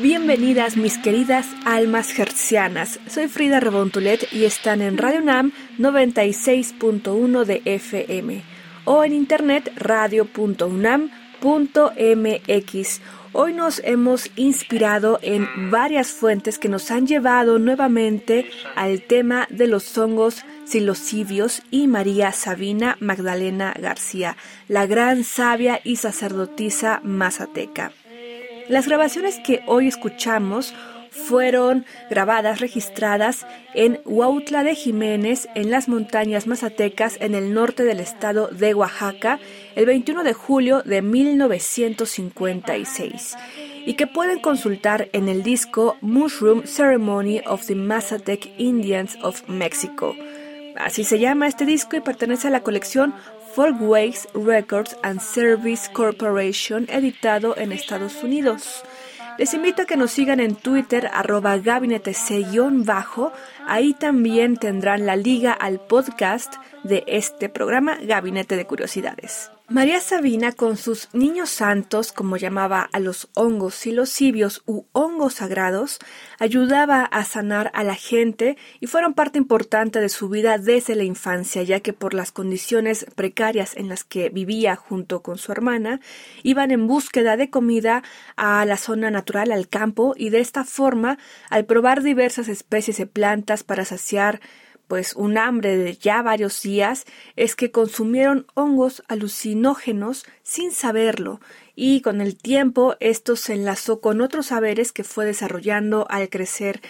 Bienvenidas mis queridas almas gercianas. Soy Frida Rebontulet y están en Radio Nam 96.1 de FM o en internet radio.unam.mx Hoy nos hemos inspirado en varias fuentes que nos han llevado nuevamente al tema de los hongos silocibios y María Sabina Magdalena García, la gran sabia y sacerdotisa mazateca. Las grabaciones que hoy escuchamos fueron grabadas, registradas en Huautla de Jiménez, en las montañas mazatecas, en el norte del estado de Oaxaca, el 21 de julio de 1956, y que pueden consultar en el disco Mushroom Ceremony of the Mazatec Indians of Mexico. Así se llama este disco y pertenece a la colección Folkways Records and Service Corporation, editado en Estados Unidos. Les invito a que nos sigan en Twitter, arroba gabinete bajo Ahí también tendrán la liga al podcast de este programa, Gabinete de Curiosidades. María Sabina, con sus niños santos, como llamaba a los hongos silocibios u hongos sagrados, ayudaba a sanar a la gente y fueron parte importante de su vida desde la infancia, ya que por las condiciones precarias en las que vivía junto con su hermana, iban en búsqueda de comida a la zona natural, al campo, y de esta forma, al probar diversas especies de plantas para saciar pues un hambre de ya varios días es que consumieron hongos alucinógenos sin saberlo y con el tiempo esto se enlazó con otros saberes que fue desarrollando al crecer.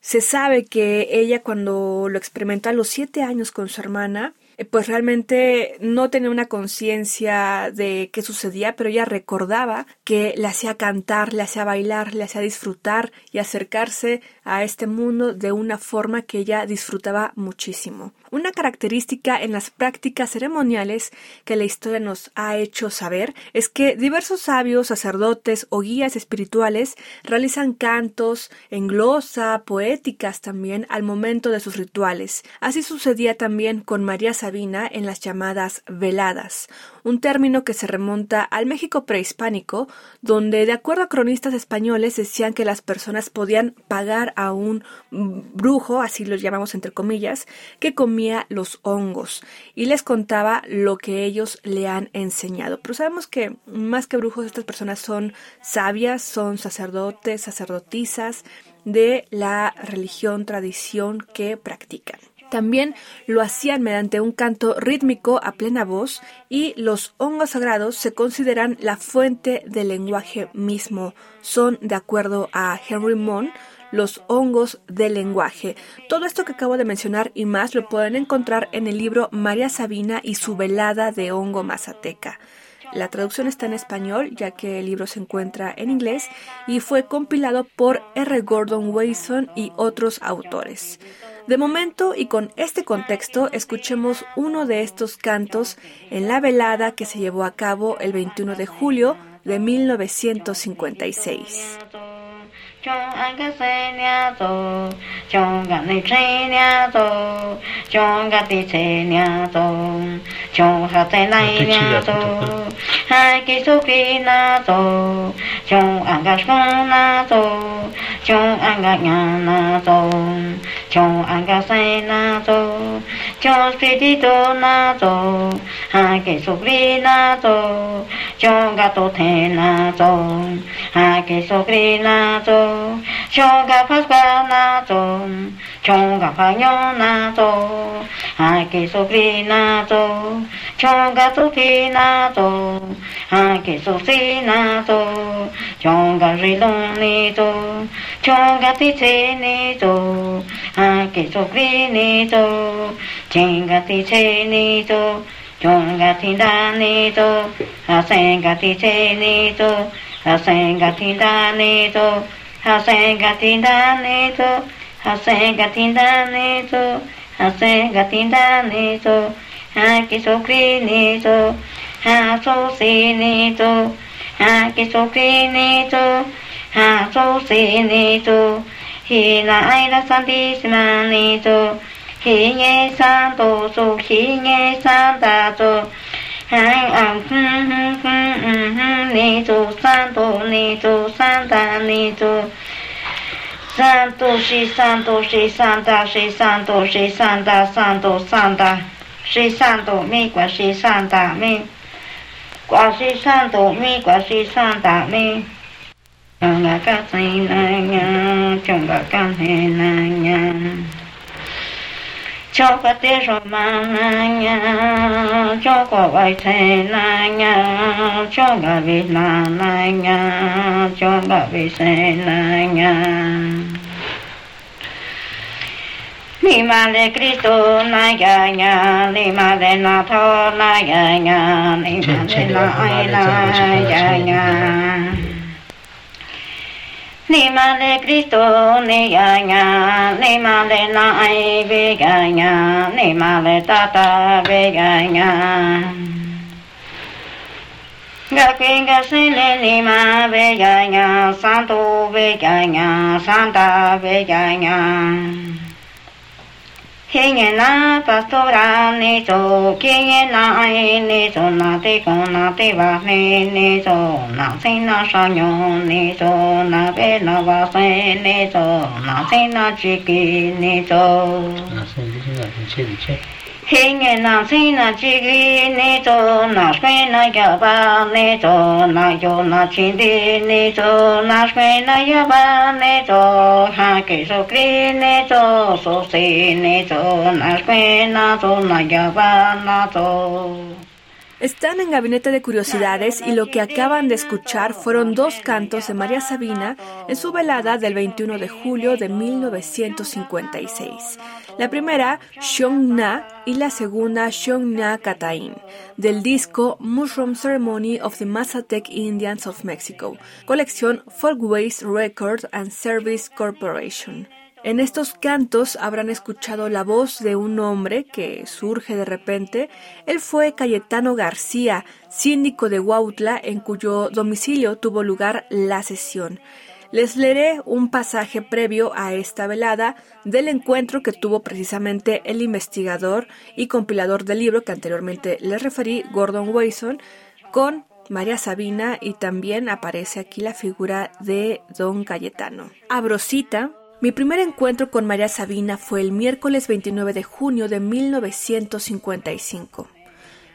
Se sabe que ella cuando lo experimentó a los siete años con su hermana, eh, pues realmente no tenía una conciencia de qué sucedía, pero ella recordaba que le hacía cantar, le hacía bailar, le hacía disfrutar y acercarse a este mundo de una forma que ella disfrutaba muchísimo. Una característica en las prácticas ceremoniales que la historia nos ha hecho saber es que diversos sabios, sacerdotes o guías espirituales realizan cantos en glosa, poéticas también al momento de sus rituales. Así sucedía también con María Sabina en las llamadas veladas, un término que se remonta al México prehispánico, donde de acuerdo a cronistas españoles decían que las personas podían pagar a un brujo, así lo llamamos entre comillas, que comía los hongos y les contaba lo que ellos le han enseñado. Pero sabemos que más que brujos estas personas son sabias, son sacerdotes, sacerdotisas de la religión, tradición que practican. También lo hacían mediante un canto rítmico a plena voz y los hongos sagrados se consideran la fuente del lenguaje mismo. Son, de acuerdo a Henry Mon, los hongos del lenguaje. Todo esto que acabo de mencionar y más lo pueden encontrar en el libro María Sabina y su velada de hongo mazateca. La traducción está en español, ya que el libro se encuentra en inglés y fue compilado por R. Gordon Wasson y otros autores. De momento y con este contexto, escuchemos uno de estos cantos en la velada que se llevó a cabo el 21 de julio de 1956. chong anga sai na zo chong spirito na zo ha ke so kri na zo chong ga to the na zo ha ke so kri na zo chong ga phas ba na zo chong ga pha nyo na zo ha ke so kri na zo chong ga to thi na zo ha ke so si na zo chong ga ri long ni zo chong ga ti che ni zo ha ke so kri ni zo ching ga ti che ni zo chong ga ti da ni zo ha sen ga ti che ni zo ha sen ga ti da ni zo ha sen ga ti da ni zo ha sen ga ti da ni zo ha sen ga ti da ni zo 哈基修哩尼修，哈苏悉尼修，哈基修哩尼修，哈苏悉尼修，希那阿桑底斯曼尼修，希耶桑多苏，希耶桑达苏，嘿啊哼哼哼哼哼尼苏，桑多尼苏，桑达尼苏，桑多谁桑多谁桑达谁桑多谁桑达桑多桑达。Sĩ sàn tổ mi quả sĩ sàn tả mi quả sĩ sàn tổ mi quả sĩ sàn tả mi Chẳng là các sĩ là nhà Chẳng là các hệ này, nhà cho có tiết rồi mà nha cho có bài thề này, nha cho cả vị là này, nha cho cả vị sẽ này. nha Ni ma le Cristo na ya ya, ni ma le na tho na ya ya, ni ma le na ai na ya ya. Ni ma le Cristo ni ya ya, ni ma le na ai ve ya ya, ni ma le ta ta ve ya ya. Ga quên ga sinh lên ni ma ve ya ya, san tu ve ya ya, san ta ve ya ya. 天眼那白苏然你走，天眼那哎你走，那对公那对娃妹你走，那谁那啥娘你走，那边那娃孙你走，那谁那几个你走。那谁？你现在去去。Sēngi nāng sēng nā chīgī nē tō nā shmē nā yā bā nē tō nā yō nā chīndī nē tō nā shmē nā yā bā nē tō hā kē sō krī nē tō sō sē nē tō nā shmē nā tō nā yā bā nā tō Están en Gabinete de Curiosidades y lo que acaban de escuchar fueron dos cantos de María Sabina en su velada del 21 de julio de 1956. La primera, Xiong Na, y la segunda, Xiong Na Katain, del disco Mushroom Ceremony of the Mazatec Indians of Mexico, colección Folkways Record and Service Corporation. En estos cantos habrán escuchado la voz de un hombre que surge de repente. Él fue Cayetano García, síndico de Huautla, en cuyo domicilio tuvo lugar la sesión. Les leeré un pasaje previo a esta velada del encuentro que tuvo precisamente el investigador y compilador del libro que anteriormente les referí, Gordon Wason, con María Sabina y también aparece aquí la figura de Don Cayetano. Abrosita mi primer encuentro con María Sabina fue el miércoles 29 de junio de 1955.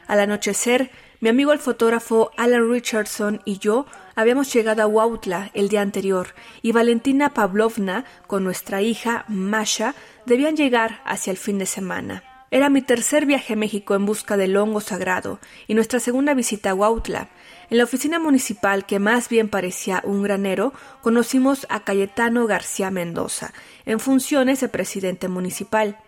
Al anochecer, mi amigo el fotógrafo Alan Richardson y yo habíamos llegado a Huautla el día anterior y Valentina Pavlovna con nuestra hija Masha debían llegar hacia el fin de semana. Era mi tercer viaje a México en busca del hongo sagrado y nuestra segunda visita a Huautla. En la oficina municipal, que más bien parecía un granero, conocimos a Cayetano García Mendoza, en funciones de presidente municipal.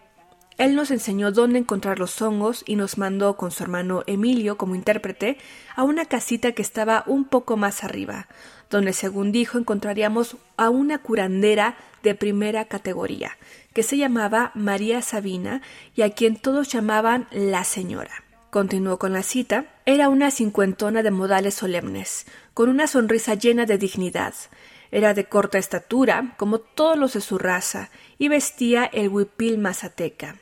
Él nos enseñó dónde encontrar los hongos y nos mandó con su hermano Emilio como intérprete a una casita que estaba un poco más arriba, donde según dijo encontraríamos a una curandera de primera categoría, que se llamaba María Sabina y a quien todos llamaban la señora. Continuó con la cita. Era una cincuentona de modales solemnes, con una sonrisa llena de dignidad. Era de corta estatura, como todos los de su raza, y vestía el huipil mazateca.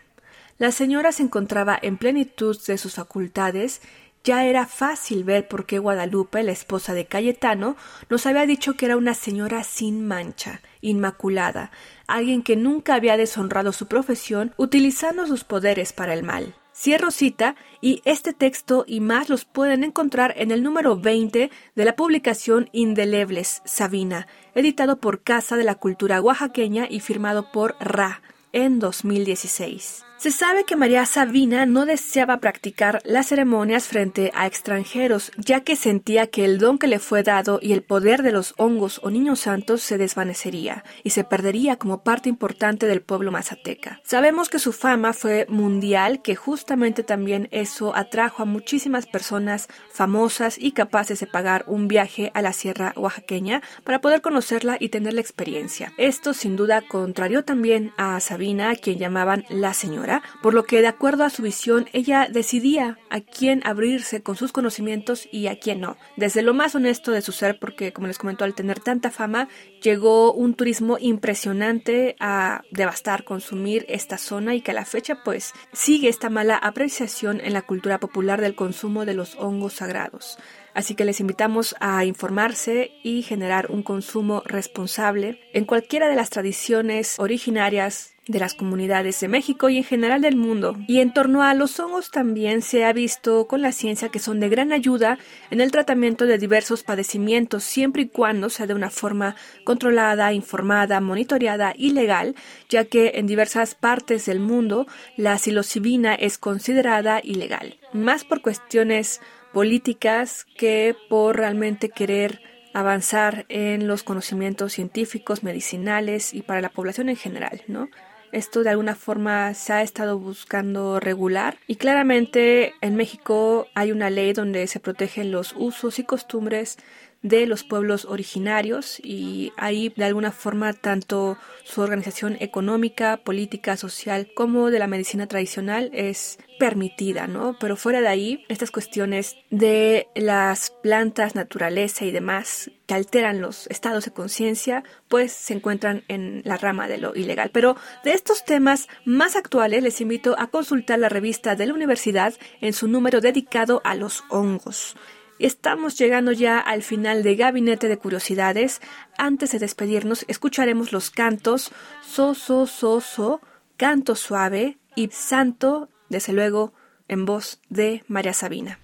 La señora se encontraba en plenitud de sus facultades. Ya era fácil ver por qué Guadalupe, la esposa de Cayetano, nos había dicho que era una señora sin mancha, inmaculada, alguien que nunca había deshonrado su profesión utilizando sus poderes para el mal. Cierro cita y este texto y más los pueden encontrar en el número 20 de la publicación Indelebles Sabina, editado por Casa de la Cultura Oaxaqueña y firmado por Ra en 2016. Se sabe que María Sabina no deseaba practicar las ceremonias frente a extranjeros, ya que sentía que el don que le fue dado y el poder de los hongos o niños santos se desvanecería y se perdería como parte importante del pueblo mazateca. Sabemos que su fama fue mundial, que justamente también eso atrajo a muchísimas personas famosas y capaces de pagar un viaje a la sierra oaxaqueña para poder conocerla y tener la experiencia. Esto sin duda contrarió también a Sabina, a quien llamaban la señora por lo que de acuerdo a su visión ella decidía a quién abrirse con sus conocimientos y a quién no. Desde lo más honesto de su ser, porque como les comentó, al tener tanta fama, llegó un turismo impresionante a devastar, consumir esta zona y que a la fecha pues sigue esta mala apreciación en la cultura popular del consumo de los hongos sagrados. Así que les invitamos a informarse y generar un consumo responsable en cualquiera de las tradiciones originarias de las comunidades de México y en general del mundo. Y en torno a los hongos también se ha visto con la ciencia que son de gran ayuda en el tratamiento de diversos padecimientos siempre y cuando sea de una forma controlada, informada, monitoreada y legal, ya que en diversas partes del mundo la psilocibina es considerada ilegal, más por cuestiones políticas que por realmente querer avanzar en los conocimientos científicos, medicinales y para la población en general, ¿no? Esto de alguna forma se ha estado buscando regular y claramente en México hay una ley donde se protegen los usos y costumbres de los pueblos originarios y ahí de alguna forma tanto su organización económica, política, social como de la medicina tradicional es permitida, ¿no? Pero fuera de ahí, estas cuestiones de las plantas, naturaleza y demás que alteran los estados de conciencia, pues se encuentran en la rama de lo ilegal. Pero de estos temas más actuales les invito a consultar la revista de la universidad en su número dedicado a los hongos. Estamos llegando ya al final de Gabinete de Curiosidades. Antes de despedirnos, escucharemos los cantos So, So, So, So, Canto Suave y Santo, desde luego, en voz de María Sabina.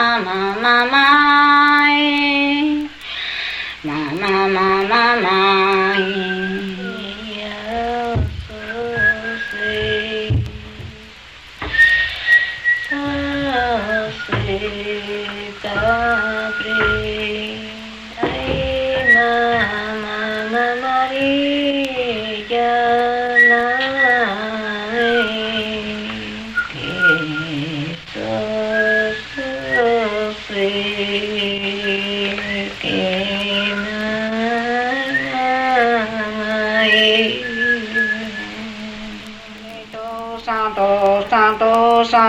Ma ma ma ma ma ma ma ma ma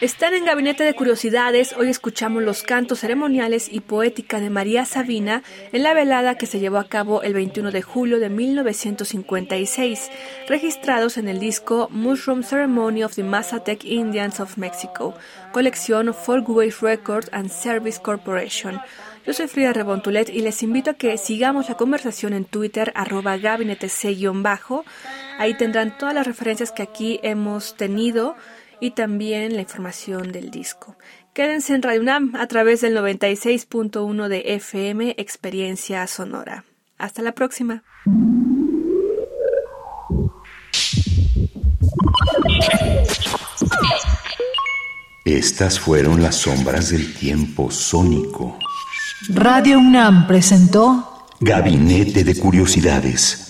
Están en Gabinete de Curiosidades. Hoy escuchamos los cantos ceremoniales y poética de María Sabina en la velada que se llevó a cabo el 21 de julio de 1956, registrados en el disco Mushroom Ceremony of the Mazatec Indians of Mexico, colección Folkways Records and Service Corporation. Yo soy Frida Rebontulet y les invito a que sigamos la conversación en Twitter, arroba gabinete bajo Ahí tendrán todas las referencias que aquí hemos tenido y también la información del disco. Quédense en Radio UNAM a través del 96.1 de FM Experiencia Sonora. Hasta la próxima. Estas fueron las sombras del tiempo sónico. Radio UNAM presentó Gabinete de Curiosidades